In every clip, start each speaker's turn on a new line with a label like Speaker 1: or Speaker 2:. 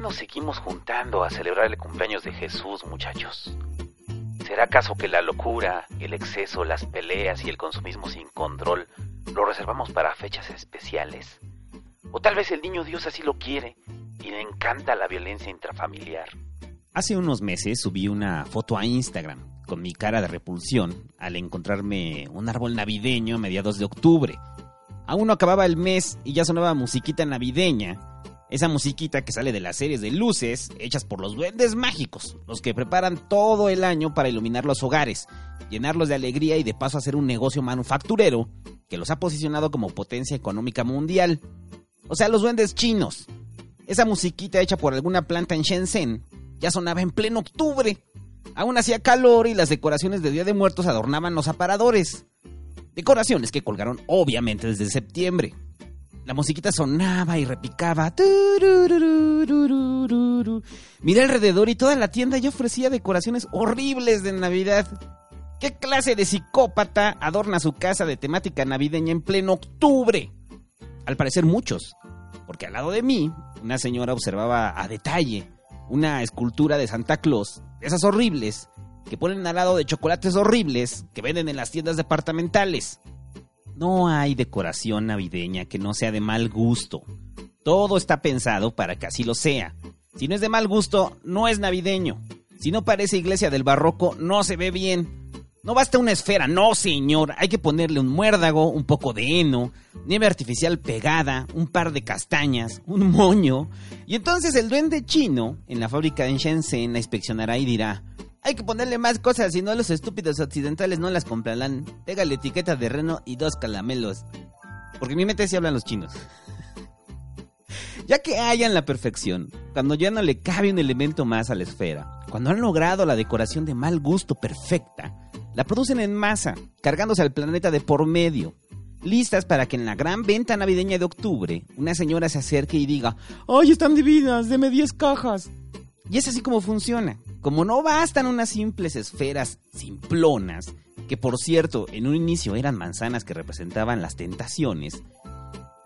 Speaker 1: nos seguimos juntando a celebrar el cumpleaños de Jesús, muchachos? ¿Será acaso que la locura, el exceso, las peleas y el consumismo sin control lo reservamos para fechas especiales? O tal vez el niño Dios así lo quiere y le encanta la violencia intrafamiliar.
Speaker 2: Hace unos meses subí una foto a Instagram con mi cara de repulsión al encontrarme un árbol navideño a mediados de octubre. Aún no acababa el mes y ya sonaba musiquita navideña. Esa musiquita que sale de las series de luces hechas por los duendes mágicos, los que preparan todo el año para iluminar los hogares, llenarlos de alegría y de paso hacer un negocio manufacturero que los ha posicionado como potencia económica mundial. O sea, los duendes chinos. Esa musiquita hecha por alguna planta en Shenzhen ya sonaba en pleno octubre. Aún hacía calor y las decoraciones de Día de Muertos adornaban los aparadores. Decoraciones que colgaron obviamente desde septiembre. La musiquita sonaba y repicaba. Miré alrededor y toda la tienda ya ofrecía decoraciones horribles de Navidad. ¿Qué clase de psicópata adorna su casa de temática navideña en pleno octubre? Al parecer muchos, porque al lado de mí, una señora observaba a detalle una escultura de Santa Claus, esas horribles, que ponen al lado de chocolates horribles que venden en las tiendas departamentales. No hay decoración navideña que no sea de mal gusto. Todo está pensado para que así lo sea. Si no es de mal gusto, no es navideño. Si no parece iglesia del barroco, no se ve bien. No basta una esfera, no señor, hay que ponerle un muérdago, un poco de heno, nieve artificial pegada, un par de castañas, un moño. Y entonces el duende chino en la fábrica en Shenzhen la inspeccionará y dirá, hay que ponerle más cosas, si no los estúpidos occidentales no las comprarán. Pégale etiqueta de reno y dos calamelos. Porque en mi mente sí hablan los chinos. ya que hayan la perfección, cuando ya no le cabe un elemento más a la esfera, cuando han logrado la decoración de mal gusto perfecta, la producen en masa, cargándose al planeta de por medio. Listas para que en la gran venta navideña de octubre, una señora se acerque y diga, ¡Ay, están divinas! ¡Deme 10 cajas! Y es así como funciona. Como no bastan unas simples esferas simplonas, que por cierto en un inicio eran manzanas que representaban las tentaciones,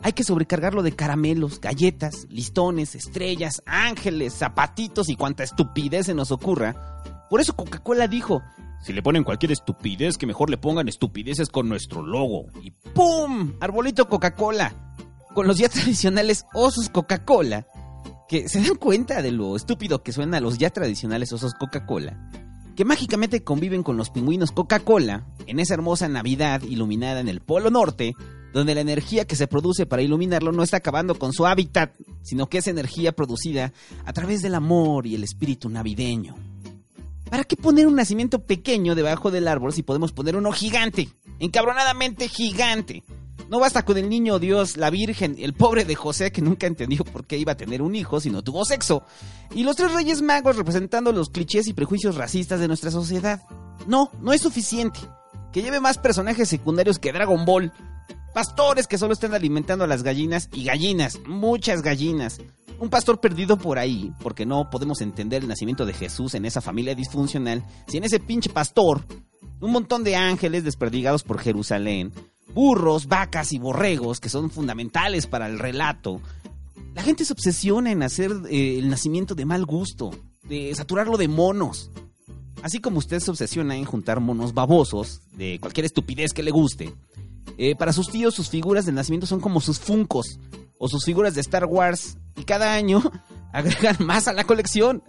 Speaker 2: hay que sobrecargarlo de caramelos, galletas, listones, estrellas, ángeles, zapatitos y cuanta estupidez se nos ocurra. Por eso Coca-Cola dijo, si le ponen cualquier estupidez, que mejor le pongan estupideces con nuestro logo. Y ¡pum! Arbolito Coca-Cola. Con los ya tradicionales osos Coca-Cola. Que se dan cuenta de lo estúpido que suenan los ya tradicionales osos Coca-Cola. Que mágicamente conviven con los pingüinos Coca-Cola en esa hermosa Navidad iluminada en el Polo Norte, donde la energía que se produce para iluminarlo no está acabando con su hábitat, sino que es energía producida a través del amor y el espíritu navideño. ¿Para qué poner un nacimiento pequeño debajo del árbol si podemos poner uno gigante? Encabronadamente gigante. No basta con el niño Dios, la Virgen, el pobre de José que nunca entendió por qué iba a tener un hijo si no tuvo sexo. Y los tres reyes magos representando los clichés y prejuicios racistas de nuestra sociedad. No, no es suficiente. Que lleve más personajes secundarios que Dragon Ball. Pastores que solo están alimentando a las gallinas y gallinas, muchas gallinas un pastor perdido por ahí, porque no podemos entender el nacimiento de Jesús en esa familia disfuncional, si en ese pinche pastor, un montón de ángeles desperdigados por Jerusalén, burros, vacas y borregos que son fundamentales para el relato. La gente se obsesiona en hacer eh, el nacimiento de mal gusto, de saturarlo de monos. Así como usted se obsesiona en juntar monos babosos, de cualquier estupidez que le guste. Eh, para sus tíos, sus figuras de nacimiento son como sus funcos o sus figuras de Star Wars y cada año agregan más a la colección.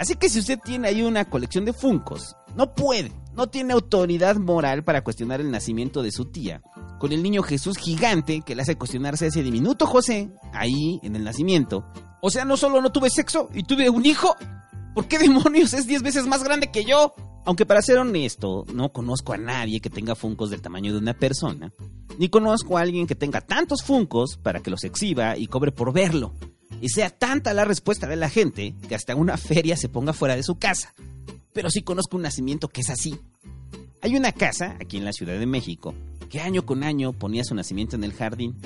Speaker 2: Así que si usted tiene ahí una colección de Funcos, no puede, no tiene autoridad moral para cuestionar el nacimiento de su tía, con el niño Jesús gigante que le hace cuestionarse a ese diminuto José, ahí en el nacimiento. O sea, no solo no tuve sexo y tuve un hijo, ¿por qué demonios es 10 veces más grande que yo? Aunque para ser honesto, no conozco a nadie que tenga Funcos del tamaño de una persona, ni conozco a alguien que tenga tantos Funcos para que los exhiba y cobre por verlo. Y sea tanta la respuesta de la gente que hasta una feria se ponga fuera de su casa. Pero sí conozco un nacimiento que es así. Hay una casa aquí en la Ciudad de México que año con año ponía su nacimiento en el jardín.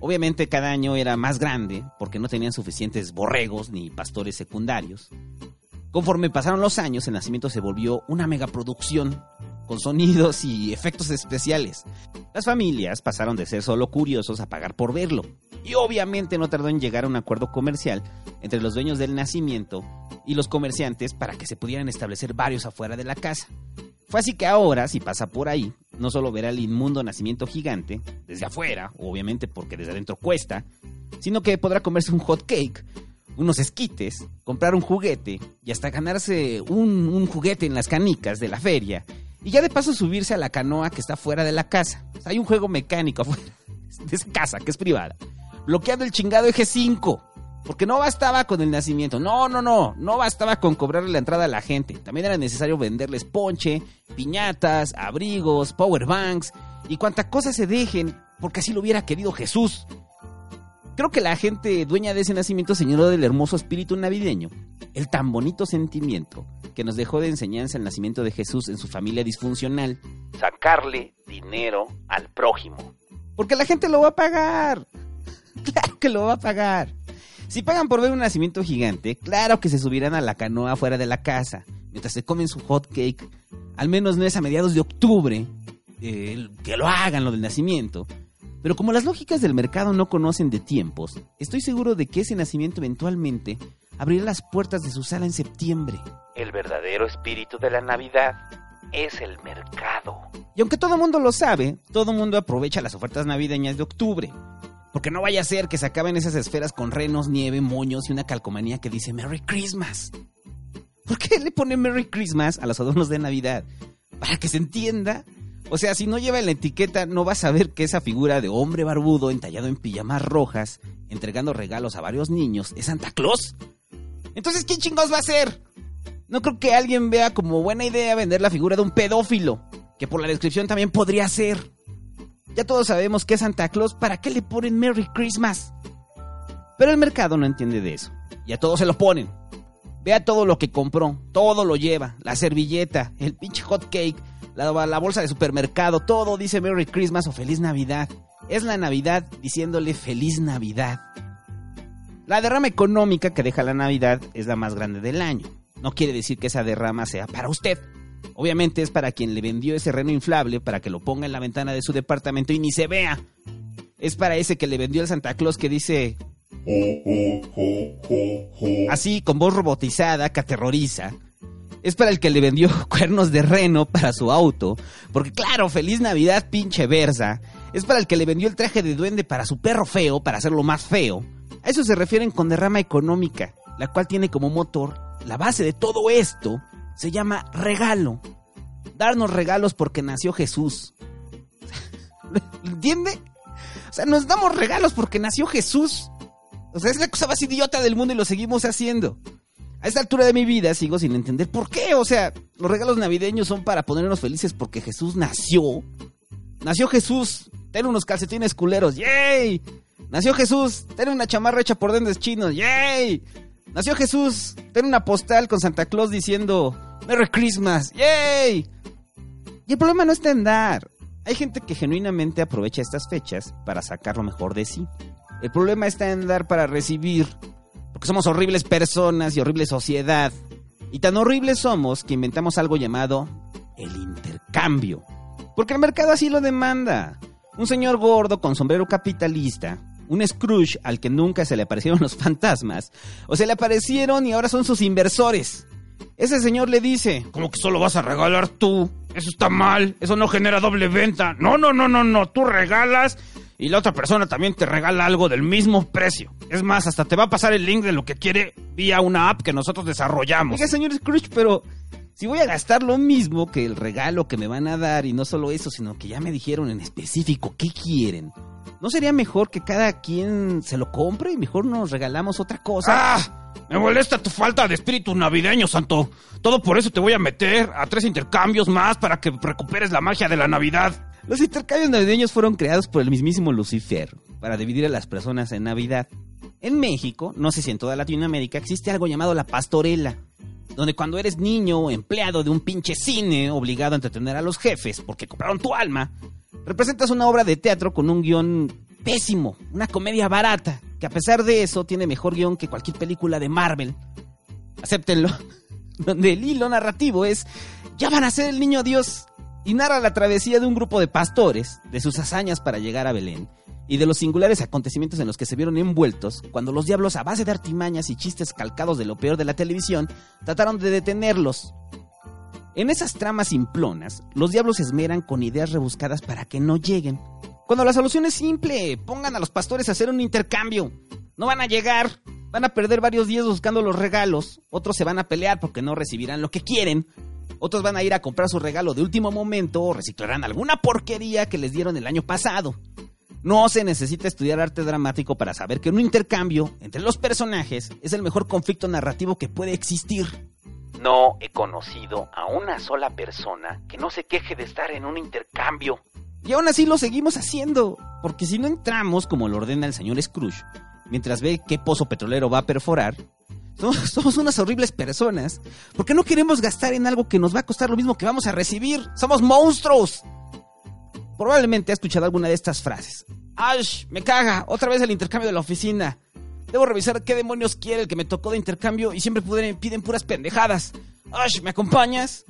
Speaker 2: Obviamente cada año era más grande porque no tenían suficientes borregos ni pastores secundarios. Conforme pasaron los años, el nacimiento se volvió una megaproducción con sonidos y efectos especiales. Las familias pasaron de ser solo curiosos a pagar por verlo. Y obviamente no tardó en llegar a un acuerdo comercial entre los dueños del nacimiento y los comerciantes para que se pudieran establecer varios afuera de la casa. Fue así que ahora, si pasa por ahí, no solo verá el inmundo nacimiento gigante, desde afuera, obviamente porque desde adentro cuesta, sino que podrá comerse un hot cake, unos esquites, comprar un juguete y hasta ganarse un, un juguete en las canicas de la feria. Y ya de paso subirse a la canoa que está fuera de la casa. hay un juego mecánico afuera de casa, que es privada. Bloqueando el chingado eje 5. Porque no bastaba con el nacimiento. No, no, no. No bastaba con cobrarle la entrada a la gente. También era necesario venderles ponche, piñatas, abrigos, powerbanks y cuanta cosa se dejen, porque así lo hubiera querido Jesús. Creo que la gente dueña de ese nacimiento señaló del hermoso espíritu navideño, el tan bonito sentimiento que nos dejó de enseñanza el nacimiento de Jesús en su familia disfuncional.
Speaker 1: Sacarle dinero al prójimo.
Speaker 2: Porque la gente lo va a pagar. Claro que lo va a pagar. Si pagan por ver un nacimiento gigante, claro que se subirán a la canoa fuera de la casa, mientras se comen su hot cake. Al menos no es a mediados de octubre eh, que lo hagan lo del nacimiento. Pero como las lógicas del mercado no conocen de tiempos, estoy seguro de que ese nacimiento eventualmente abrirá las puertas de su sala en septiembre.
Speaker 1: El verdadero espíritu de la Navidad es el mercado.
Speaker 2: Y aunque todo el mundo lo sabe, todo el mundo aprovecha las ofertas navideñas de octubre. Porque no vaya a ser que se acaben esas esferas con renos, nieve, moños y una calcomanía que dice Merry Christmas. ¿Por qué le pone Merry Christmas a los adornos de Navidad? Para que se entienda o sea, si no lleva la etiqueta, no vas a ver que esa figura de hombre barbudo entallado en pijamas rojas, entregando regalos a varios niños, es Santa Claus. Entonces, ¿quién chingos va a ser? No creo que alguien vea como buena idea vender la figura de un pedófilo, que por la descripción también podría ser. Ya todos sabemos que Santa Claus, ¿para qué le ponen Merry Christmas? Pero el mercado no entiende de eso. Y a todos se lo ponen. Vea todo lo que compró, todo lo lleva, la servilleta, el pinche hot cake, la, bolsa de supermercado, todo dice Merry Christmas o Feliz Navidad. Es la Navidad diciéndole Feliz Navidad. La derrama económica que deja la Navidad es la más grande del año. No quiere decir que esa derrama sea para usted. Obviamente es para quien le vendió ese reno inflable para que lo ponga en la ventana de su departamento y ni se vea. Es para ese que le vendió el Santa Claus que dice... Así, con voz robotizada que aterroriza es para el que le vendió cuernos de reno para su auto. Porque claro, feliz Navidad pinche Versa. Es para el que le vendió el traje de duende para su perro feo, para hacerlo más feo. A eso se refieren con derrama económica, la cual tiene como motor la base de todo esto. Se llama regalo. Darnos regalos porque nació Jesús. ¿Entiende? O sea, nos damos regalos porque nació Jesús. O sea, es la cosa más idiota del mundo y lo seguimos haciendo. A esta altura de mi vida sigo sin entender por qué. O sea, los regalos navideños son para ponernos felices porque Jesús nació. Nació Jesús. Ten unos calcetines culeros. ¡Yay! Nació Jesús. Ten una chamarra hecha por dendes chinos. ¡Yay! Nació Jesús. Ten una postal con Santa Claus diciendo Merry Christmas. ¡Yay! Y el problema no está en dar. Hay gente que genuinamente aprovecha estas fechas para sacar lo mejor de sí. El problema está en dar para recibir porque somos horribles personas y horrible sociedad. Y tan horribles somos que inventamos algo llamado el intercambio. Porque el mercado así lo demanda. Un señor gordo con sombrero capitalista, un Scrooge al que nunca se le aparecieron los fantasmas, o se le aparecieron y ahora son sus inversores. Ese señor le dice, ¿cómo que solo vas a regalar tú? Eso está mal, eso no genera doble venta. No, no, no, no, no, tú regalas y la otra persona también te regala algo del mismo precio. Es más, hasta te va a pasar el link de lo que quiere vía una app que nosotros desarrollamos. Oiga, señor Scrooge, pero si voy a gastar lo mismo que el regalo que me van a dar y no solo eso, sino que ya me dijeron en específico qué quieren. ¿No sería mejor que cada quien se lo compre y mejor nos regalamos otra cosa?
Speaker 3: ¡Ah! Me molesta tu falta de espíritu navideño, Santo. Todo por eso te voy a meter a tres intercambios más para que recuperes la magia de la Navidad.
Speaker 2: Los intercambios navideños fueron creados por el mismísimo Lucifer para dividir a las personas en Navidad. En México, no sé si en toda Latinoamérica, existe algo llamado la pastorela, donde cuando eres niño o empleado de un pinche cine obligado a entretener a los jefes porque compraron tu alma, representas una obra de teatro con un guion pésimo, una comedia barata, que a pesar de eso tiene mejor guion que cualquier película de Marvel. Acéptenlo. Donde el hilo narrativo es, ya van a ser el niño Dios y narra la travesía de un grupo de pastores, de sus hazañas para llegar a Belén, y de los singulares acontecimientos en los que se vieron envueltos cuando los diablos, a base de artimañas y chistes calcados de lo peor de la televisión, trataron de detenerlos. En esas tramas simplonas, los diablos se esmeran con ideas rebuscadas para que no lleguen. Cuando la solución es simple, pongan a los pastores a hacer un intercambio. No van a llegar, van a perder varios días buscando los regalos, otros se van a pelear porque no recibirán lo que quieren, otros van a ir a comprar su regalo de último momento o reciclarán alguna porquería que les dieron el año pasado. No se necesita estudiar arte dramático para saber que un intercambio entre los personajes es el mejor conflicto narrativo que puede existir.
Speaker 1: No he conocido a una sola persona que no se queje de estar en un intercambio.
Speaker 2: Y aún así lo seguimos haciendo, porque si no entramos como lo ordena el señor Scrooge, mientras ve qué pozo petrolero va a perforar, somos, somos, unas horribles personas, porque no queremos gastar en algo que nos va a costar lo mismo que vamos a recibir. Somos monstruos. Probablemente ha escuchado alguna de estas frases. ¡Ash! ¡Me caga! Otra vez el intercambio de la oficina. Debo revisar qué demonios quiere el que me tocó de intercambio y siempre piden puras pendejadas. ¡Ash! ¿Me acompañas?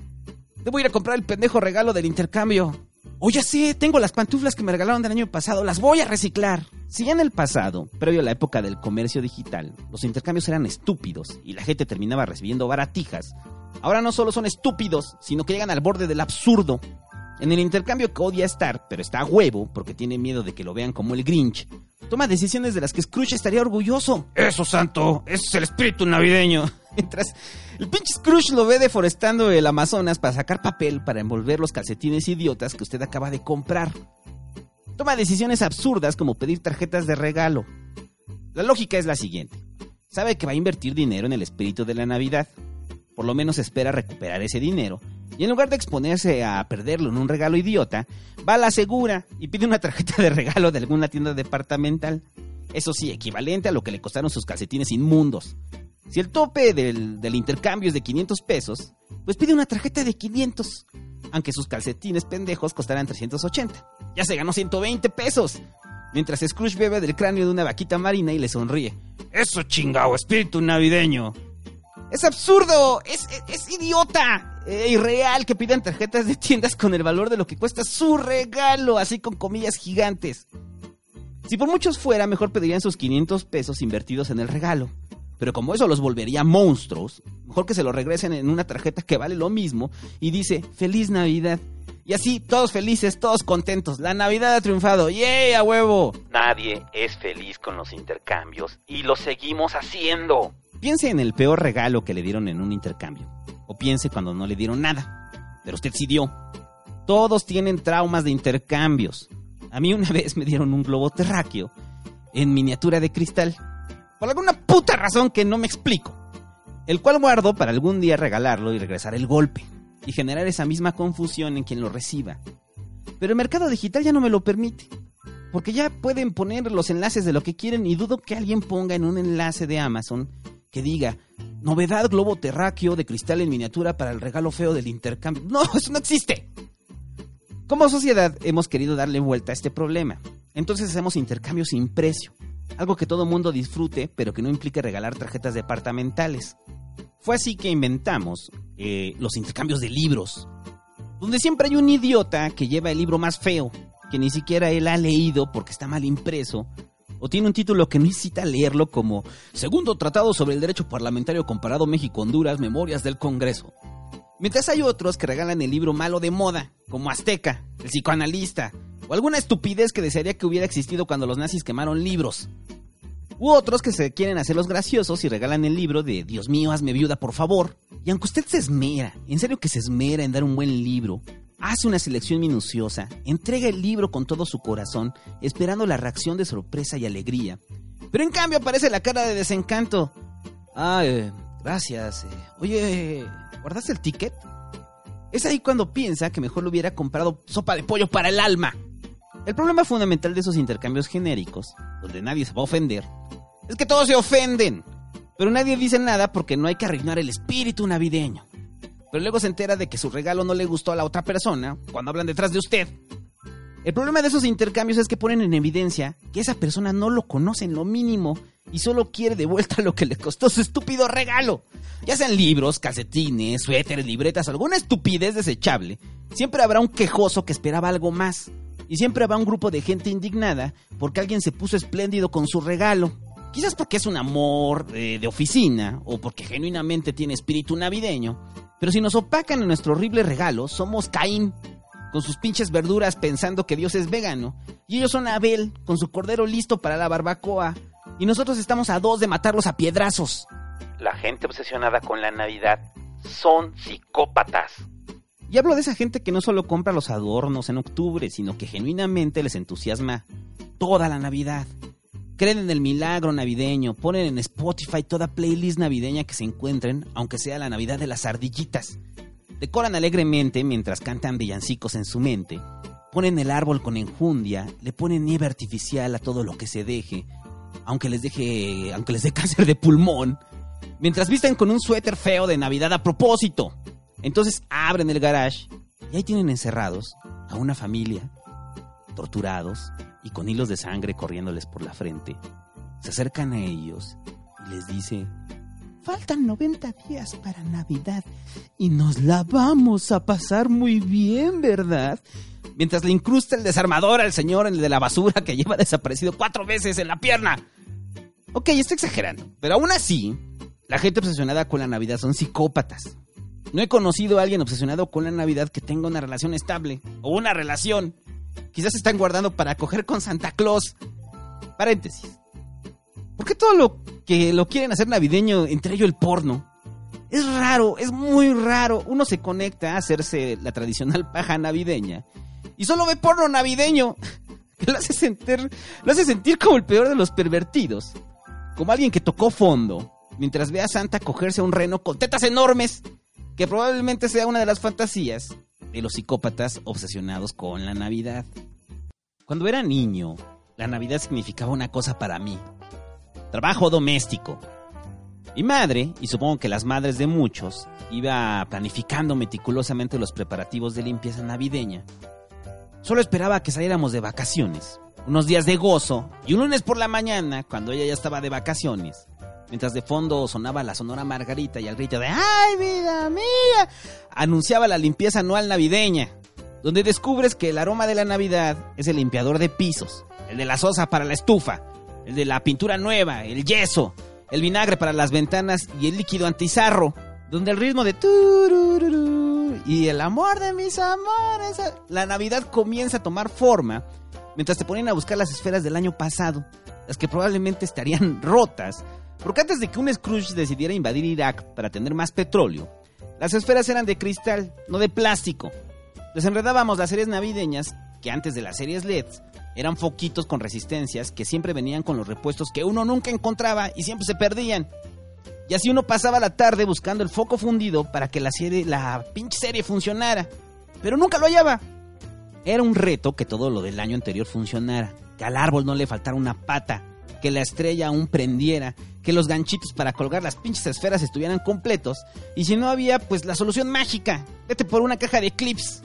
Speaker 2: Debo ir a comprar el pendejo regalo del intercambio. Oh, ya sé, tengo las pantuflas que me regalaron del año pasado, las voy a reciclar. Si ya en el pasado, previo a la época del comercio digital, los intercambios eran estúpidos y la gente terminaba recibiendo baratijas, ahora no solo son estúpidos, sino que llegan al borde del absurdo. En el intercambio que odia estar, pero está a huevo porque tiene miedo de que lo vean como el Grinch, toma decisiones de las que Scrooge estaría orgulloso.
Speaker 3: Eso, santo, ese es el espíritu navideño.
Speaker 2: Mientras el pinche Scrooge lo ve deforestando el Amazonas para sacar papel para envolver los calcetines idiotas que usted acaba de comprar. Toma decisiones absurdas como pedir tarjetas de regalo. La lógica es la siguiente. Sabe que va a invertir dinero en el espíritu de la Navidad. Por lo menos espera recuperar ese dinero. Y en lugar de exponerse a perderlo en un regalo idiota, va a la segura y pide una tarjeta de regalo de alguna tienda departamental. Eso sí, equivalente a lo que le costaron sus calcetines inmundos. Si el tope del, del, intercambio es de 500 pesos, pues pide una tarjeta de 500, aunque sus calcetines pendejos costarán 380. Ya se ganó 120 pesos. Mientras Scrooge bebe del cráneo de una vaquita marina y le sonríe.
Speaker 3: Eso chingao, espíritu navideño.
Speaker 2: Es absurdo, es, idiota, e irreal que pidan tarjetas de tiendas con el valor de lo que cuesta su regalo, así con comillas gigantes. Si por muchos fuera, mejor pedirían sus 500 pesos invertidos en el regalo. Pero como eso los volvería monstruos, mejor que se lo regresen en una tarjeta que vale lo mismo y dice Feliz Navidad. Y así, todos felices, todos contentos. La Navidad ha triunfado. ¡Yay, a huevo!
Speaker 1: Nadie es feliz con los intercambios y lo seguimos haciendo.
Speaker 2: Piense en el peor regalo que le dieron en un intercambio. O piense cuando no le dieron nada. Pero usted sí dio. Todos tienen traumas de intercambios. A mí una vez me dieron un globo terráqueo en miniatura de cristal. Por alguna puta razón que no me explico. El cual guardo para algún día regalarlo y regresar el golpe. Y generar esa misma confusión en quien lo reciba. Pero el mercado digital ya no me lo permite. Porque ya pueden poner los enlaces de lo que quieren y dudo que alguien ponga en un enlace de Amazon que diga novedad globo terráqueo de cristal en miniatura para el regalo feo del intercambio. No, eso no existe. Como sociedad hemos querido darle vuelta a este problema. Entonces hacemos intercambios sin precio. Algo que todo mundo disfrute, pero que no implique regalar tarjetas departamentales. Fue así que inventamos eh, los intercambios de libros. Donde siempre hay un idiota que lleva el libro más feo, que ni siquiera él ha leído porque está mal impreso, tiene un título que necesita leerlo como Segundo Tratado sobre el Derecho Parlamentario Comparado México-Honduras, Memorias del Congreso. Mientras hay otros que regalan el libro malo de moda, como Azteca, el psicoanalista, o alguna estupidez que desearía que hubiera existido cuando los nazis quemaron libros. U otros que se quieren hacer los graciosos y regalan el libro de Dios mío, hazme viuda, por favor. Y aunque usted se esmera, en serio que se esmera en dar un buen libro, hace una selección minuciosa, entrega el libro con todo su corazón, esperando la reacción de sorpresa y alegría. Pero en cambio aparece la cara de desencanto. Ah, gracias. Eh. Oye, ¿guardaste el ticket? Es ahí cuando piensa que mejor le hubiera comprado sopa de pollo para el alma. El problema fundamental de esos intercambios genéricos, donde nadie se va a ofender, es que todos se ofenden. Pero nadie dice nada porque no hay que arruinar el espíritu navideño. Pero luego se entera de que su regalo no le gustó a la otra persona cuando hablan detrás de usted. El problema de esos intercambios es que ponen en evidencia que esa persona no lo conoce en lo mínimo y solo quiere de vuelta lo que le costó su estúpido regalo. Ya sean libros, calcetines, suéteres, libretas alguna estupidez desechable, siempre habrá un quejoso que esperaba algo más. Y siempre va un grupo de gente indignada porque alguien se puso espléndido con su regalo. Quizás porque es un amor eh, de oficina o porque genuinamente tiene espíritu navideño. Pero si nos opacan en nuestro horrible regalo, somos Caín, con sus pinches verduras pensando que Dios es vegano. Y ellos son Abel, con su cordero listo para la barbacoa. Y nosotros estamos a dos de matarlos a piedrazos.
Speaker 1: La gente obsesionada con la Navidad son psicópatas.
Speaker 2: Y hablo de esa gente que no solo compra los adornos en octubre, sino que genuinamente les entusiasma toda la Navidad. Creen en el milagro navideño, ponen en Spotify toda playlist navideña que se encuentren, aunque sea la Navidad de las ardillitas. Decoran alegremente mientras cantan villancicos en su mente. Ponen el árbol con enjundia, le ponen nieve artificial a todo lo que se deje, aunque les deje, aunque les dé cáncer de pulmón. Mientras visten con un suéter feo de Navidad a propósito. Entonces abren el garage y ahí tienen encerrados a una familia, torturados y con hilos de sangre corriéndoles por la frente. Se acercan a ellos y les dice, faltan 90 días para Navidad y nos la vamos a pasar muy bien, ¿verdad? Mientras le incrusta el desarmador al señor, el de la basura que lleva desaparecido cuatro veces en la pierna. Ok, estoy exagerando, pero aún así, la gente obsesionada con la Navidad son psicópatas. No he conocido a alguien obsesionado con la Navidad que tenga una relación estable o una relación. Quizás se están guardando para coger con Santa Claus. Paréntesis. ¿Por qué todo lo que lo quieren hacer navideño, entre ellos el porno? Es raro, es muy raro. Uno se conecta a hacerse la tradicional paja navideña y solo ve porno navideño. Que lo hace sentir, lo hace sentir como el peor de los pervertidos. Como alguien que tocó fondo mientras ve a Santa cogerse a un reno con tetas enormes que probablemente sea una de las fantasías los psicópatas obsesionados con la Navidad. Cuando era niño, la Navidad significaba una cosa para mí. Trabajo doméstico. Mi madre, y supongo que las madres de muchos, iba planificando meticulosamente los preparativos de limpieza navideña. Solo esperaba que saliéramos de vacaciones, unos días de gozo, y un lunes por la mañana, cuando ella ya estaba de vacaciones, mientras de fondo sonaba la sonora Margarita y el grito de ¡Ay, vida mía! anunciaba la limpieza anual navideña, donde descubres que el aroma de la Navidad es el limpiador de pisos, el de la sosa para la estufa, el de la pintura nueva, el yeso, el vinagre para las ventanas y el líquido antizarro, donde el ritmo de turururu y el amor de mis amores, la Navidad comienza a tomar forma mientras te ponen a buscar las esferas del año pasado, las que probablemente estarían rotas porque antes de que un Scrooge decidiera invadir Irak para tener más petróleo, las esferas eran de cristal, no de plástico. Desenredábamos las series navideñas, que antes de las series LEDs eran foquitos con resistencias que siempre venían con los repuestos que uno nunca encontraba y siempre se perdían. Y así uno pasaba la tarde buscando el foco fundido para que la serie, la pinche serie funcionara. Pero nunca lo hallaba. Era un reto que todo lo del año anterior funcionara, que al árbol no le faltara una pata, que la estrella aún prendiera, que los ganchitos para colgar las pinches esferas estuvieran completos, y si no había, pues la solución mágica, vete por una caja de clips.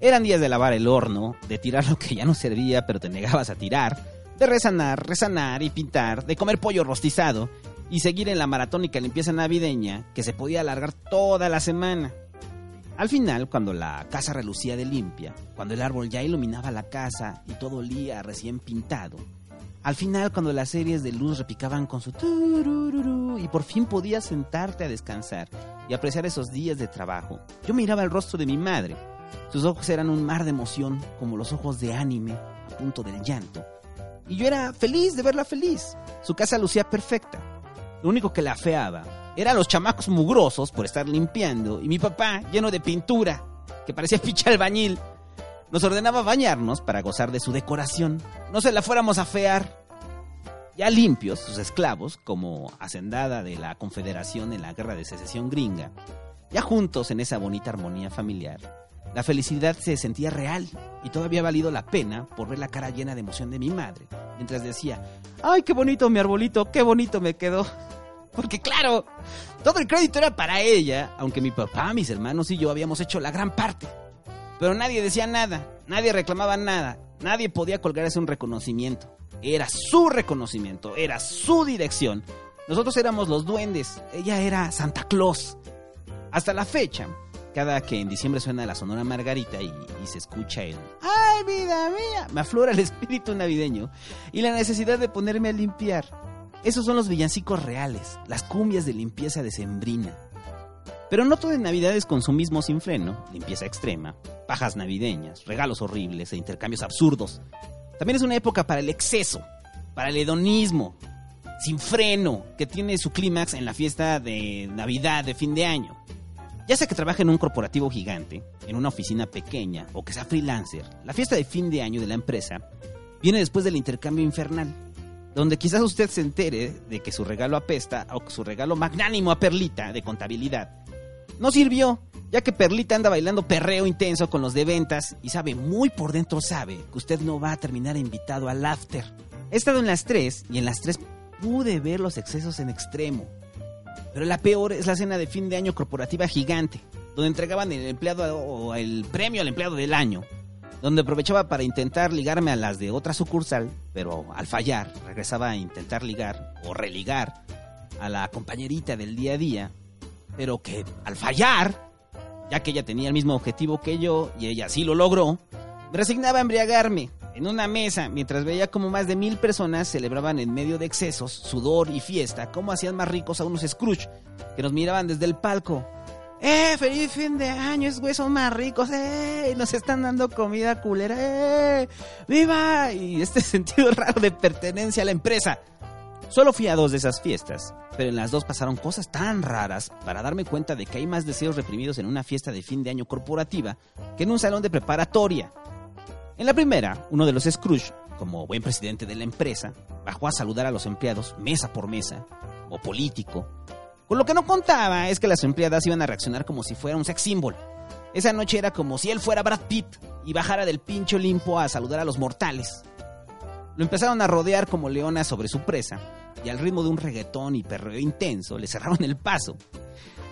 Speaker 2: Eran días de lavar el horno, de tirar lo que ya no servía pero te negabas a tirar, de resanar, resanar y pintar, de comer pollo rostizado y seguir en la maratónica limpieza navideña que se podía alargar toda la semana. Al final, cuando la casa relucía de limpia, cuando el árbol ya iluminaba la casa y todo olía recién pintado, al final, cuando las series de luz repicaban con su turururu y por fin podías sentarte a descansar y apreciar esos días de trabajo, yo miraba el rostro de mi madre. Sus ojos eran un mar de emoción, como los ojos de anime, a punto del llanto. Y yo era feliz de verla feliz. Su casa lucía perfecta. Lo único que la afeaba eran los chamacos mugrosos por estar limpiando y mi papá lleno de pintura, que parecía ficha albañil nos ordenaba bañarnos para gozar de su decoración. No se la fuéramos a fear. Ya limpios, sus esclavos, como hacendada de la Confederación en la Guerra de Secesión Gringa, ya juntos en esa bonita armonía familiar, la felicidad se sentía real y todavía había valido la pena por ver la cara llena de emoción de mi madre, mientras decía, ¡ay, qué bonito mi arbolito, qué bonito me quedó! Porque claro, todo el crédito era para ella, aunque mi papá, mis hermanos y yo habíamos hecho la gran parte. Pero nadie decía nada, nadie reclamaba nada, nadie podía colgarse un reconocimiento. Era su reconocimiento, era su dirección. Nosotros éramos los duendes, ella era Santa Claus. Hasta la fecha, cada que en diciembre suena la Sonora Margarita y, se escucha el ¡Ay, ¡ay, vida mía! Me aflora el espíritu navideño y la necesidad de ponerme a limpiar. Esos son los villancicos reales, las cumbias de limpieza decembrina. Pero no todo en Navidad es consumismo sin freno, limpieza extrema, pajas navideñas, regalos horribles e intercambios absurdos. También es una época para el exceso, para el hedonismo, sin freno, que tiene su clímax en la fiesta de Navidad de fin de año. Ya sea que trabaje en un corporativo gigante, en una oficina pequeña o que sea freelancer, la fiesta de fin de año de la empresa viene después del intercambio infernal, donde quizás usted se entere de que su regalo apesta o que su regalo magnánimo a Perlita de contabilidad no sirvió, ya que Perlita anda bailando perreo intenso con los de ventas y sabe, muy por dentro sabe, que usted no va a terminar invitado al after. He estado en las tres y en las tres pude ver los excesos en extremo. Pero la peor es la cena de fin de año corporativa gigante, donde entregaban el empleado o el premio al empleado del año, donde aprovechaba para intentar ligarme a las de otra sucursal, pero al fallar regresaba a intentar ligar o religar a la compañerita del día a día, pero que al fallar, ya que ella tenía el mismo objetivo que yo y ella sí lo logró, me resignaba a embriagarme en una mesa mientras veía como más de mil personas celebraban en medio de excesos, sudor y fiesta, cómo hacían más ricos a unos Scrooge que nos miraban desde el palco. ¡Eh! ¡Feliz fin de año! ¡Es güey, son más ricos! ¡Eh! Nos están dando comida culera. ¡Eh! ¡Viva! Y este sentido raro de pertenencia a la empresa. Solo fui a dos de esas fiestas, pero en las dos pasaron cosas tan raras para darme cuenta de que hay más deseos reprimidos en una fiesta de fin de año corporativa que en un salón de preparatoria. En la primera, uno de los Scrooge, como buen presidente de la empresa, bajó a saludar a los empleados mesa por mesa, o político. Con lo que no contaba es que las empleadas iban a reaccionar como si fuera un sex symbol. Esa noche era como si él fuera Brad Pitt y bajara del pincho limpo a saludar a los mortales. Lo empezaron a rodear como leonas sobre su presa, y al ritmo de un reggaetón y perreo intenso le cerraron el paso.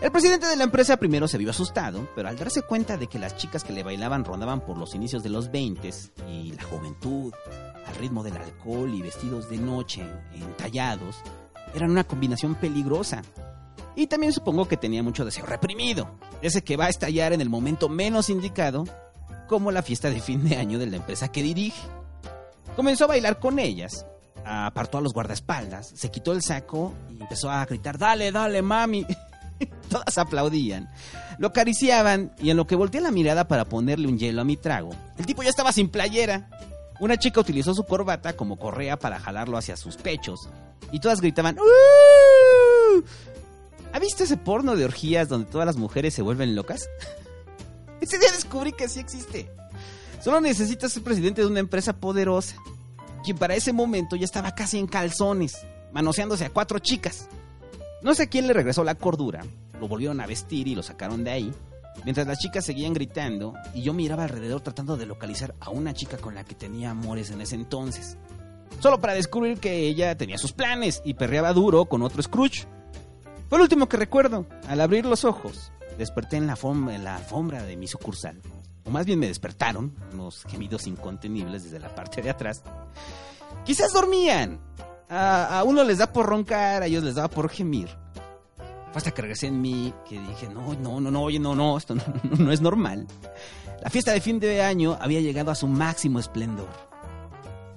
Speaker 2: El presidente de la empresa primero se vio asustado, pero al darse cuenta de que las chicas que le bailaban rondaban por los inicios de los 20 y la juventud, al ritmo del alcohol y vestidos de noche, entallados, eran una combinación peligrosa. Y también supongo que tenía mucho deseo reprimido, ese que va a estallar en el momento menos indicado, como la fiesta de fin de año de la empresa que dirige. Comenzó a bailar con ellas, apartó a los guardaespaldas, se quitó el saco y empezó a gritar, dale, dale, mami. Todas aplaudían. Lo acariciaban y en lo que volteé la mirada para ponerle un hielo a mi trago, el tipo ya estaba sin playera. Una chica utilizó su corbata como correa para jalarlo hacia sus pechos y todas gritaban ¡Uh! ¿Ha visto ese porno de orgías donde todas las mujeres se vuelven locas? Ese día descubrí que sí existe. Solo necesitas ser presidente de una empresa poderosa, quien para ese momento ya estaba casi en calzones, manoseándose a cuatro chicas. No sé quién le regresó la cordura, lo volvieron a vestir y lo sacaron de ahí, mientras las chicas seguían gritando y yo miraba alrededor tratando de localizar a una chica con la que tenía amores en ese entonces. Solo para descubrir que ella tenía sus planes y perreaba duro con otro Scrooge. Fue lo último que recuerdo. Al abrir los ojos, desperté en la, en la alfombra de mi sucursal. O más bien me despertaron unos gemidos incontenibles desde la parte de atrás. Quizás dormían, a, uno les da por roncar, a ellos les daba por gemir. Fue hasta que regresé en mí que dije, no, no, no, no, oye, no, no, esto no, no es normal. La fiesta de fin de año había llegado a su máximo esplendor.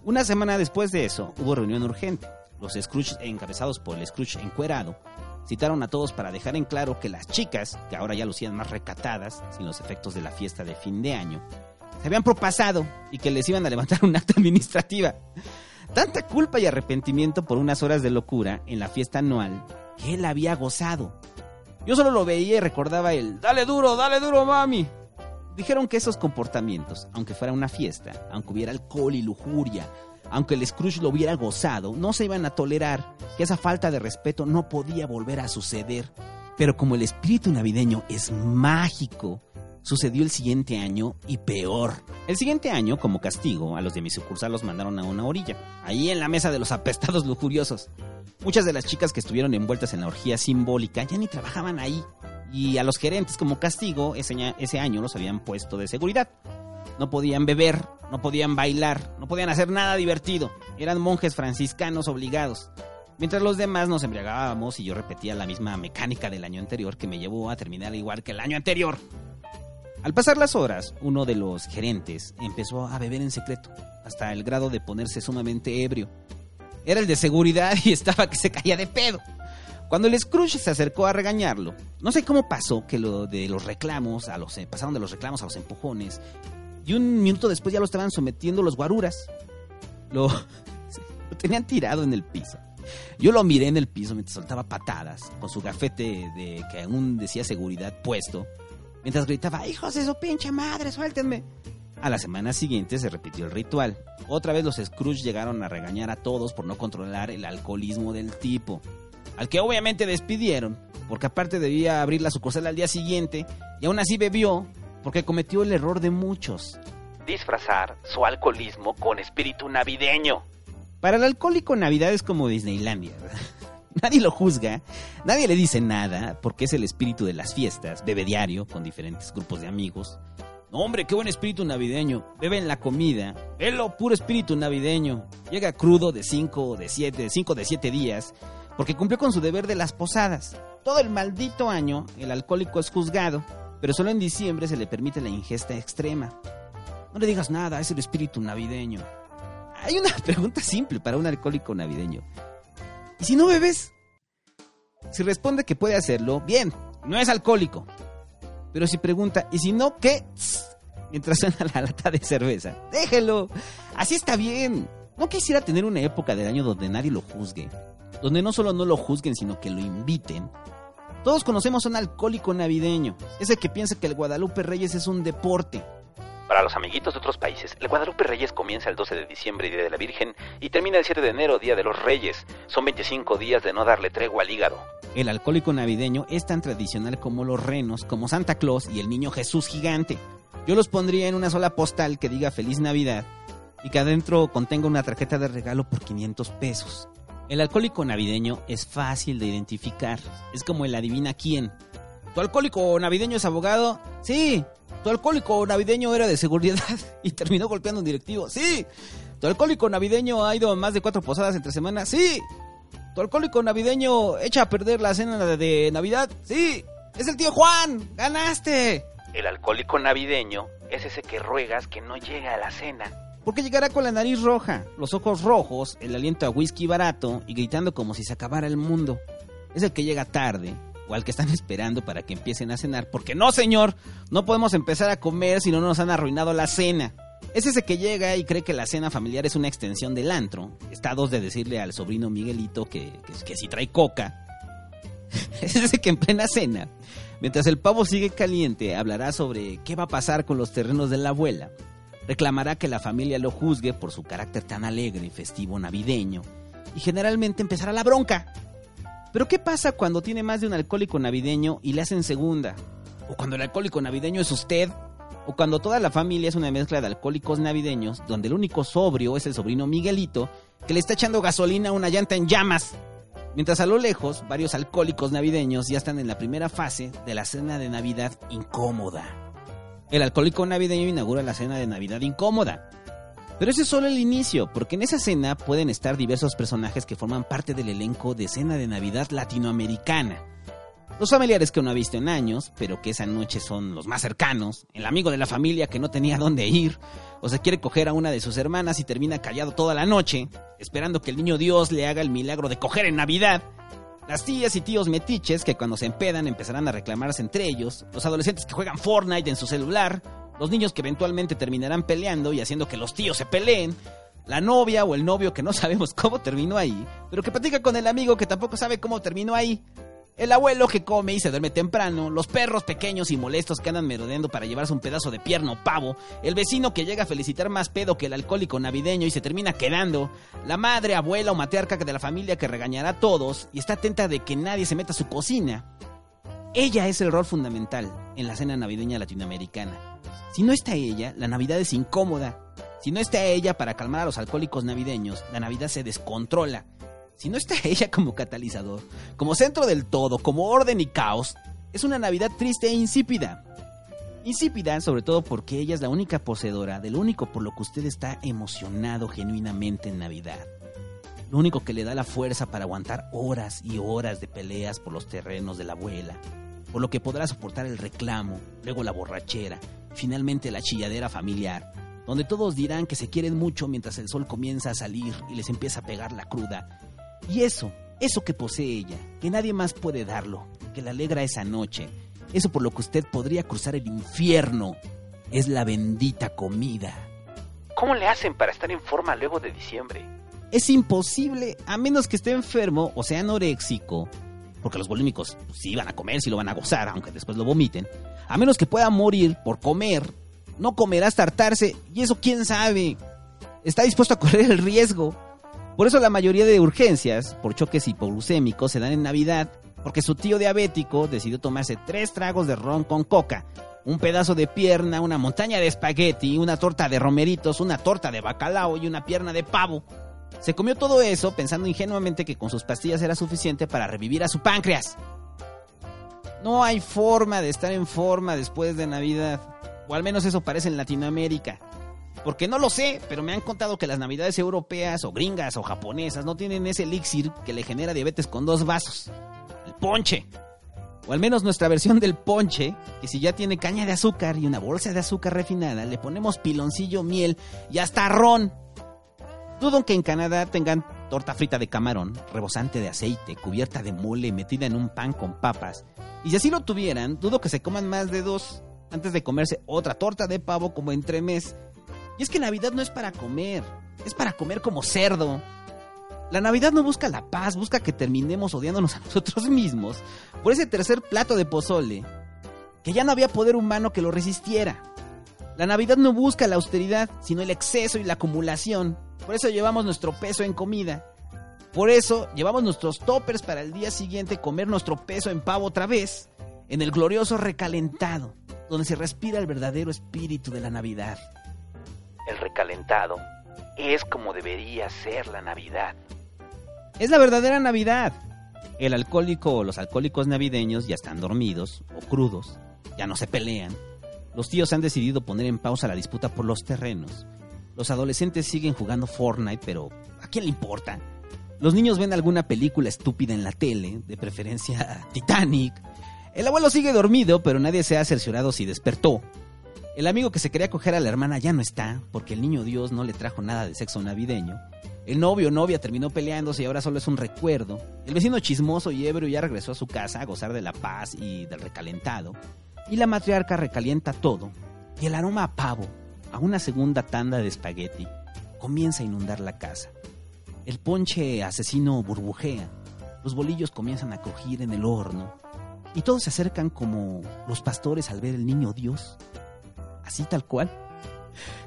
Speaker 2: Una semana después de eso, hubo reunión urgente. Los Scrooge, encabezados por el Scrooge encuerado, citaron a todos para dejar en claro que las chicas, que ahora ya lucían más recatadas, sin los efectos de la fiesta de fin de año, se habían propasado y que les iban a levantar un acta administrativa. Tanta culpa y arrepentimiento por unas horas de locura en la fiesta anual que él había gozado. Yo solo lo veía y recordaba el Dale duro, dale duro, mami. Dijeron que esos comportamientos, aunque fuera una fiesta, aunque hubiera alcohol y lujuria, aunque el Scrooge lo hubiera gozado, no se iban a tolerar, que esa falta de respeto no podía volver a suceder. Pero como el espíritu navideño es mágico, sucedió el siguiente año y peor. El siguiente año, como castigo, a los de mi sucursal los mandaron a una orilla, ahí en la mesa de los apestados lujuriosos. Muchas de las chicas que estuvieron envueltas en la orgía simbólica ya ni trabajaban ahí, y a los gerentes como castigo ese, ese año los habían puesto de seguridad. No podían beber, no podían bailar, no podían hacer nada divertido. Eran monjes franciscanos obligados. Mientras los demás nos embriagábamos y yo repetía la misma mecánica del año anterior que me llevó a terminar igual que el año anterior. Al pasar las horas, uno de los gerentes empezó a beber en secreto, hasta el grado de ponerse sumamente ebrio. Era el de seguridad y estaba que se caía de pedo. Cuando el Scrooge se acercó a regañarlo, no sé cómo pasó que lo de los reclamos a los pasaron de los reclamos a los empujones y un minuto después ya lo estaban sometiendo los guaruras. Lo, lo tenían tirado en el piso. Yo lo miré en el piso mientras soltaba patadas, con su gafete de que aún decía seguridad puesto, mientras gritaba, hijos de su pinche madre, suéltenme. A la semana siguiente se repitió el ritual. Otra vez los Scrooge llegaron a regañar a todos por no controlar el alcoholismo del tipo, al que obviamente despidieron, porque aparte debía abrir la sucursal al día siguiente, y aún así bebió, porque cometió el error de muchos.
Speaker 1: Disfrazar su alcoholismo con espíritu navideño.
Speaker 2: Para el alcohólico Navidad es como Disneylandia. Nadie lo juzga, nadie le dice nada, porque es el espíritu de las fiestas, bebe diario con diferentes grupos de amigos. Hombre, qué buen espíritu navideño. Bebe en la comida. Velo, puro espíritu navideño. Llega crudo de 5 de 7, de 5 de 7 días, porque cumplió con su deber de las posadas. Todo el maldito año el alcohólico es juzgado, pero solo en diciembre se le permite la ingesta extrema. No le digas nada, es el espíritu navideño. Hay una pregunta simple para un alcohólico navideño. ¿Y si no bebes? Si responde que puede hacerlo, bien, no es alcohólico. Pero si pregunta, ¿y si no qué? Mientras suena la lata de cerveza. Déjelo. Así está bien. No quisiera tener una época del año donde nadie lo juzgue. Donde no solo no lo juzguen, sino que lo inviten. Todos conocemos a un alcohólico navideño. Ese que piensa que el Guadalupe Reyes es un deporte.
Speaker 1: Para los amiguitos de otros países, el Guadalupe Reyes comienza el 12 de diciembre, Día de la Virgen, y termina el 7 de enero, Día de los Reyes. Son 25 días de no darle tregua al hígado.
Speaker 2: El alcohólico navideño es tan tradicional como los renos, como Santa Claus y el niño Jesús gigante. Yo los pondría en una sola postal que diga Feliz Navidad y que adentro contenga una tarjeta de regalo por 500 pesos. El alcohólico navideño es fácil de identificar. Es como el adivina quién. ¿Tu alcohólico navideño es abogado? Sí. ¿Tu alcohólico navideño era de seguridad y terminó golpeando un directivo? Sí. ¿Tu alcohólico navideño ha ido a más de cuatro posadas entre semanas? Sí. ¿Tu alcohólico navideño echa a perder la cena de Navidad? Sí. Es el tío Juan. Ganaste.
Speaker 1: El alcohólico navideño es ese que ruegas que no llegue a la cena.
Speaker 2: Porque llegará con la nariz roja, los ojos rojos, el aliento a whisky barato y gritando como si se acabara el mundo. Es el que llega tarde, que están esperando para que empiecen a cenar, porque no, señor, no podemos empezar a comer si no nos han arruinado la cena. Es ese que llega y cree que la cena familiar es una extensión del antro. Está dos de decirle al sobrino Miguelito que, que, que si trae coca. Es ese que en plena cena, mientras el pavo sigue caliente, hablará sobre qué va a pasar con los terrenos de la abuela. Reclamará que la familia lo juzgue por su carácter tan alegre y festivo navideño. Y generalmente empezará la bronca. Pero ¿qué pasa cuando tiene más de un alcohólico navideño y le hacen segunda? ¿O cuando el alcohólico navideño es usted? ¿O cuando toda la familia es una mezcla de alcohólicos navideños donde el único sobrio es el sobrino Miguelito que le está echando gasolina a una llanta en llamas? Mientras a lo lejos, varios alcohólicos navideños ya están en la primera fase de la cena de Navidad incómoda. El alcohólico navideño inaugura la cena de Navidad incómoda. Pero ese es solo el inicio, porque en esa cena pueden estar diversos personajes que forman parte del elenco de cena de Navidad latinoamericana. Los familiares que uno ha visto en años, pero que esa noche son los más cercanos, el amigo de la familia que no tenía dónde ir, o se quiere coger a una de sus hermanas y termina callado toda la noche, esperando que el niño Dios le haga el milagro de coger en Navidad. Las tías y tíos metiches que cuando se empedan empezarán a reclamarse entre ellos, los adolescentes que juegan Fortnite en su celular, los niños que eventualmente terminarán peleando y haciendo que los tíos se peleen, la novia o el novio que no sabemos cómo terminó ahí, pero que platica con el amigo que tampoco sabe cómo terminó ahí, el abuelo que come y se duerme temprano, los perros pequeños y molestos que andan merodeando para llevarse un pedazo de pierna o pavo, el vecino que llega a felicitar más pedo que el alcohólico navideño y se termina quedando, la madre, abuela o matriarca de la familia que regañará a todos y está atenta de que nadie se meta a su cocina. Ella es el rol fundamental en la cena navideña latinoamericana. Si no está ella, la Navidad es incómoda. Si no está ella para calmar a los alcohólicos navideños, la Navidad se descontrola. Si no está ella como catalizador, como centro del todo, como orden y caos, es una Navidad triste e insípida. Insípida sobre todo porque ella es la única poseedora de lo único por lo que usted está emocionado genuinamente en Navidad. Lo único que le da la fuerza para aguantar horas y horas de peleas por los terrenos de la abuela. por lo que podrá soportar el reclamo, luego la borrachera, finalmente la chilladera familiar, donde todos dirán que se quieren mucho mientras el sol comienza a salir y les empieza a pegar la cruda. Y eso, eso que posee ella, que nadie más puede darlo, que le alegra esa noche, eso por lo que usted podría cruzar el infierno, es la bendita comida.
Speaker 1: ¿Cómo le hacen para estar en forma luego de diciembre?
Speaker 2: Es imposible, a menos que esté enfermo o sea anoréxico, porque los bulímicos sí van a comer, sí lo van a gozar, aunque después lo vomiten, a menos que pueda morir por comer, no comerá hasta hartarse, y eso quién sabe. Está dispuesto a correr el riesgo. Por eso la mayoría de urgencias por choques hipoglucémicos se dan en Navidad, porque su tío diabético decidió tomarse tres tragos de ron con coca, un pedazo de pierna, una montaña de espagueti, una torta de romeritos, una torta de bacalao y una pierna de pavo. Se comió todo eso pensando ingenuamente que con sus pastillas era suficiente para revivir a su páncreas. No hay forma de estar en forma después de Navidad. O al menos eso parece en Latinoamérica. Porque no lo sé, pero me han contado que las navidades europeas o gringas o japonesas no tienen ese elixir que le genera diabetes con dos vasos. El ponche. O al menos nuestra versión del ponche, que si ya tiene caña de azúcar y una bolsa de azúcar refinada, le ponemos piloncillo, miel y hasta ron. Dudo que en Canadá tengan torta frita de camarón, rebosante de aceite, cubierta de mole, metida en un pan con papas. Y si así lo tuvieran, dudo que se coman más de dos antes de comerse otra torta de pavo como entremés. Y es que Navidad no es para comer, es para comer como cerdo. La Navidad no busca la paz, busca que terminemos odiándonos a nosotros mismos por ese tercer plato de pozole, que ya no había poder humano que lo resistiera. La Navidad no busca la austeridad, sino el exceso y la acumulación. Por eso llevamos nuestro peso en comida. Por eso llevamos nuestros toppers para el día siguiente comer nuestro peso en pavo otra vez, en el glorioso recalentado donde se respira el verdadero espíritu de la Navidad.
Speaker 1: El recalentado es como debería ser la Navidad.
Speaker 2: Es la verdadera Navidad. El alcohólico o los alcohólicos navideños ya están dormidos o crudos, ya no se pelean. Los tíos han decidido poner en pausa la disputa por los terrenos. Los adolescentes siguen jugando Fortnite, pero ¿a quién le importa? Los niños ven alguna película estúpida en la tele, de preferencia Titanic, el abuelo sigue dormido, pero nadie se ha cerciorado si despertó. El amigo que se quería coger a la hermana ya no está, porque el niño Dios no le trajo nada de sexo navideño. El novio o novia terminó peleándose y ahora solo es un recuerdo. El vecino chismoso y ebrio ya regresó a su casa a gozar de la paz y del recalentado. Y la matriarca recalienta todo. Y el aroma a pavo, a una segunda tanda de espagueti, comienza a inundar la casa. El ponche asesino burbujea. Los bolillos comienzan a crujir en el horno y todos se acercan como los pastores al ver el niño Dios. Así tal cual.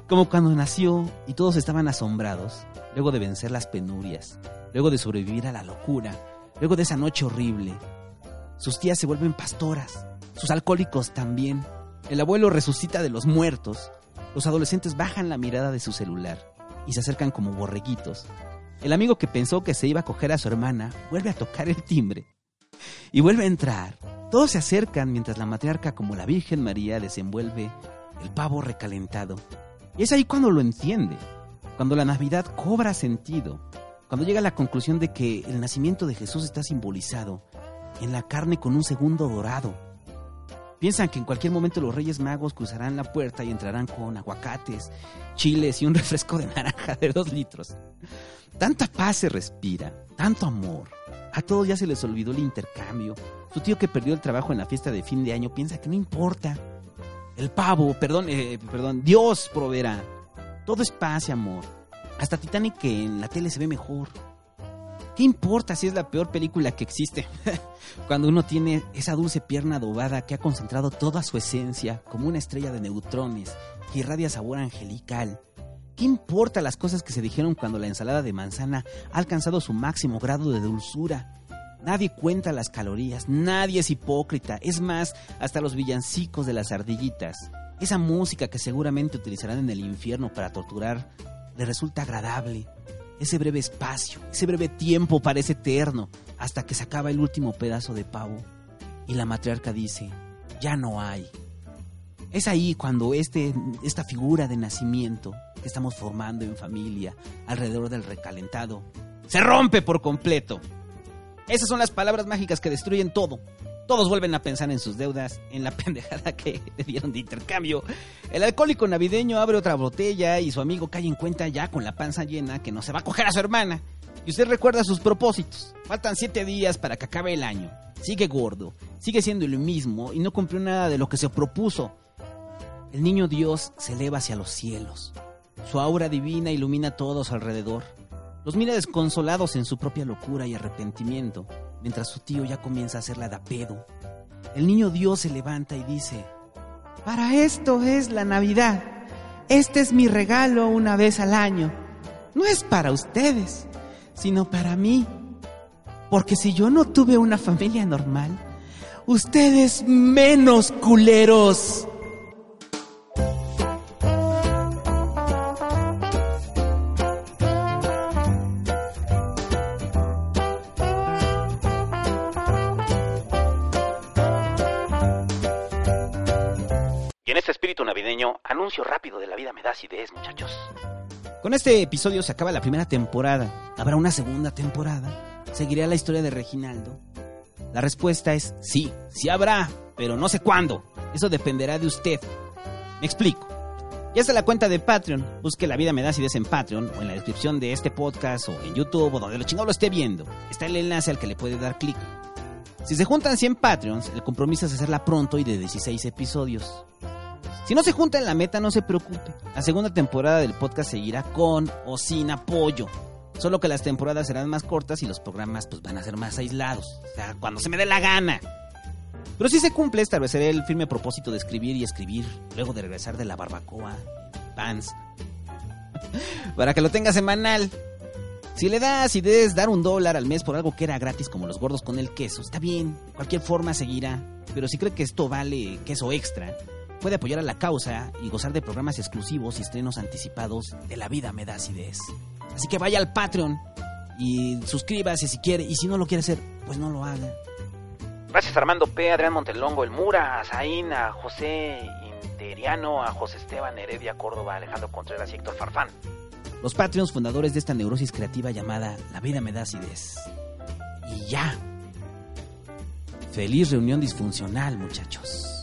Speaker 2: Como cuando nació y todos estaban asombrados, luego de vencer las penurias, luego de sobrevivir a la locura, luego de esa noche horrible. Sus tías se vuelven pastoras, sus alcohólicos también. El abuelo resucita de los muertos. Los adolescentes bajan la mirada de su celular y se acercan como borreguitos. El amigo que pensó que se iba a coger a su hermana vuelve a tocar el timbre y vuelve a entrar todos se acercan mientras la matriarca como la Virgen María desenvuelve el pavo recalentado. Y es ahí cuando lo entiende, cuando la Navidad cobra sentido, cuando llega a la conclusión de que el nacimiento de Jesús está simbolizado en la carne con un segundo dorado. Piensan que en cualquier momento los Reyes Magos cruzarán la puerta y entrarán con aguacates, chiles y un refresco de naranja de dos litros. Tanta paz se respira, tanto amor. A todos ya se les olvidó el intercambio, su tío que perdió el trabajo en la fiesta de fin de año piensa que no importa. El pavo, perdón, eh, perdón, Dios proveerá. Todo es paz y amor. Hasta Titanic que en la tele se ve mejor. ¿Qué importa si es la peor película que existe? Cuando uno tiene esa dulce pierna adobada que ha concentrado toda su esencia como una estrella de neutrones que irradia sabor angelical. ¿Qué importa las cosas que se dijeron cuando la ensalada de manzana ha alcanzado su máximo grado de dulzura? Nadie cuenta las calorías, nadie es hipócrita. Es más, hasta los villancicos de las ardillitas. Esa música que seguramente utilizarán en el infierno para torturar le resulta agradable. Ese breve espacio, ese breve tiempo parece eterno hasta que se acaba el último pedazo de pavo y la matriarca dice, ya no hay. Es ahí cuando este, esta figura de nacimiento que estamos formando en familia alrededor del recalentado se rompe por completo. Esas son las palabras mágicas que destruyen todo. Todos vuelven a pensar en sus deudas, en la pendejada que le dieron de intercambio. El alcohólico navideño abre otra botella y su amigo cae en cuenta ya con la panza llena que no se va a coger a su hermana. Y usted recuerda sus propósitos. Faltan siete días para que acabe el año. Sigue gordo, sigue siendo el mismo y no cumplió nada de lo que se propuso. El niño Dios se eleva hacia los cielos. Su aura divina ilumina a su alrededor. Los mira desconsolados en su propia locura y arrepentimiento, mientras su tío ya comienza a hacerla de pedo. El niño Dios se levanta y dice, Para esto es la Navidad. Este es mi regalo una vez al año. No es para ustedes, sino para mí. Porque si yo no tuve una familia normal, ustedes menos culeros.
Speaker 1: Anuncio rápido de la vida me da acidez, muchachos.
Speaker 2: Con este episodio se acaba la primera temporada. ¿Habrá una segunda temporada? ¿Seguirá la historia de Reginaldo? La respuesta es sí, sí habrá, pero no sé cuándo. Eso dependerá de usted. Me explico. Ya está la cuenta de Patreon. Busque La Vida Me Da Acidez en Patreon o en la descripción de este podcast o en YouTube o donde lo chingado lo esté viendo. Está el enlace al que le puede dar clic. Si se juntan 100 Patreons, el compromiso es hacerla pronto y de 16 episodios. Si no se junta en la meta, no se preocupe. La segunda temporada del podcast seguirá con o sin apoyo. Solo que las temporadas serán más cortas y los programas pues, van a ser más aislados. O sea, cuando se me dé la gana. Pero si se cumple, estableceré el firme propósito de escribir y escribir luego de regresar de la barbacoa, pants. Para que lo tenga semanal. Si le da acidez dar un dólar al mes por algo que era gratis como los gordos con el queso, está bien, de cualquier forma seguirá. Pero si cree que esto vale queso extra, puede apoyar a la causa y gozar de programas exclusivos y estrenos anticipados de La Vida Me Da Acidez. Así que vaya al Patreon y suscríbase si quiere, y si no lo quiere hacer, pues no lo haga.
Speaker 1: Gracias a Armando P., Adrián Montelongo, El Mura, a Zain, a José Interiano, a José Esteban Heredia Córdoba, Alejandro Contreras y Héctor Farfán.
Speaker 2: Los Patreons fundadores de esta neurosis creativa llamada La Vida Me Da Acidez. Y ya. Feliz reunión disfuncional, muchachos.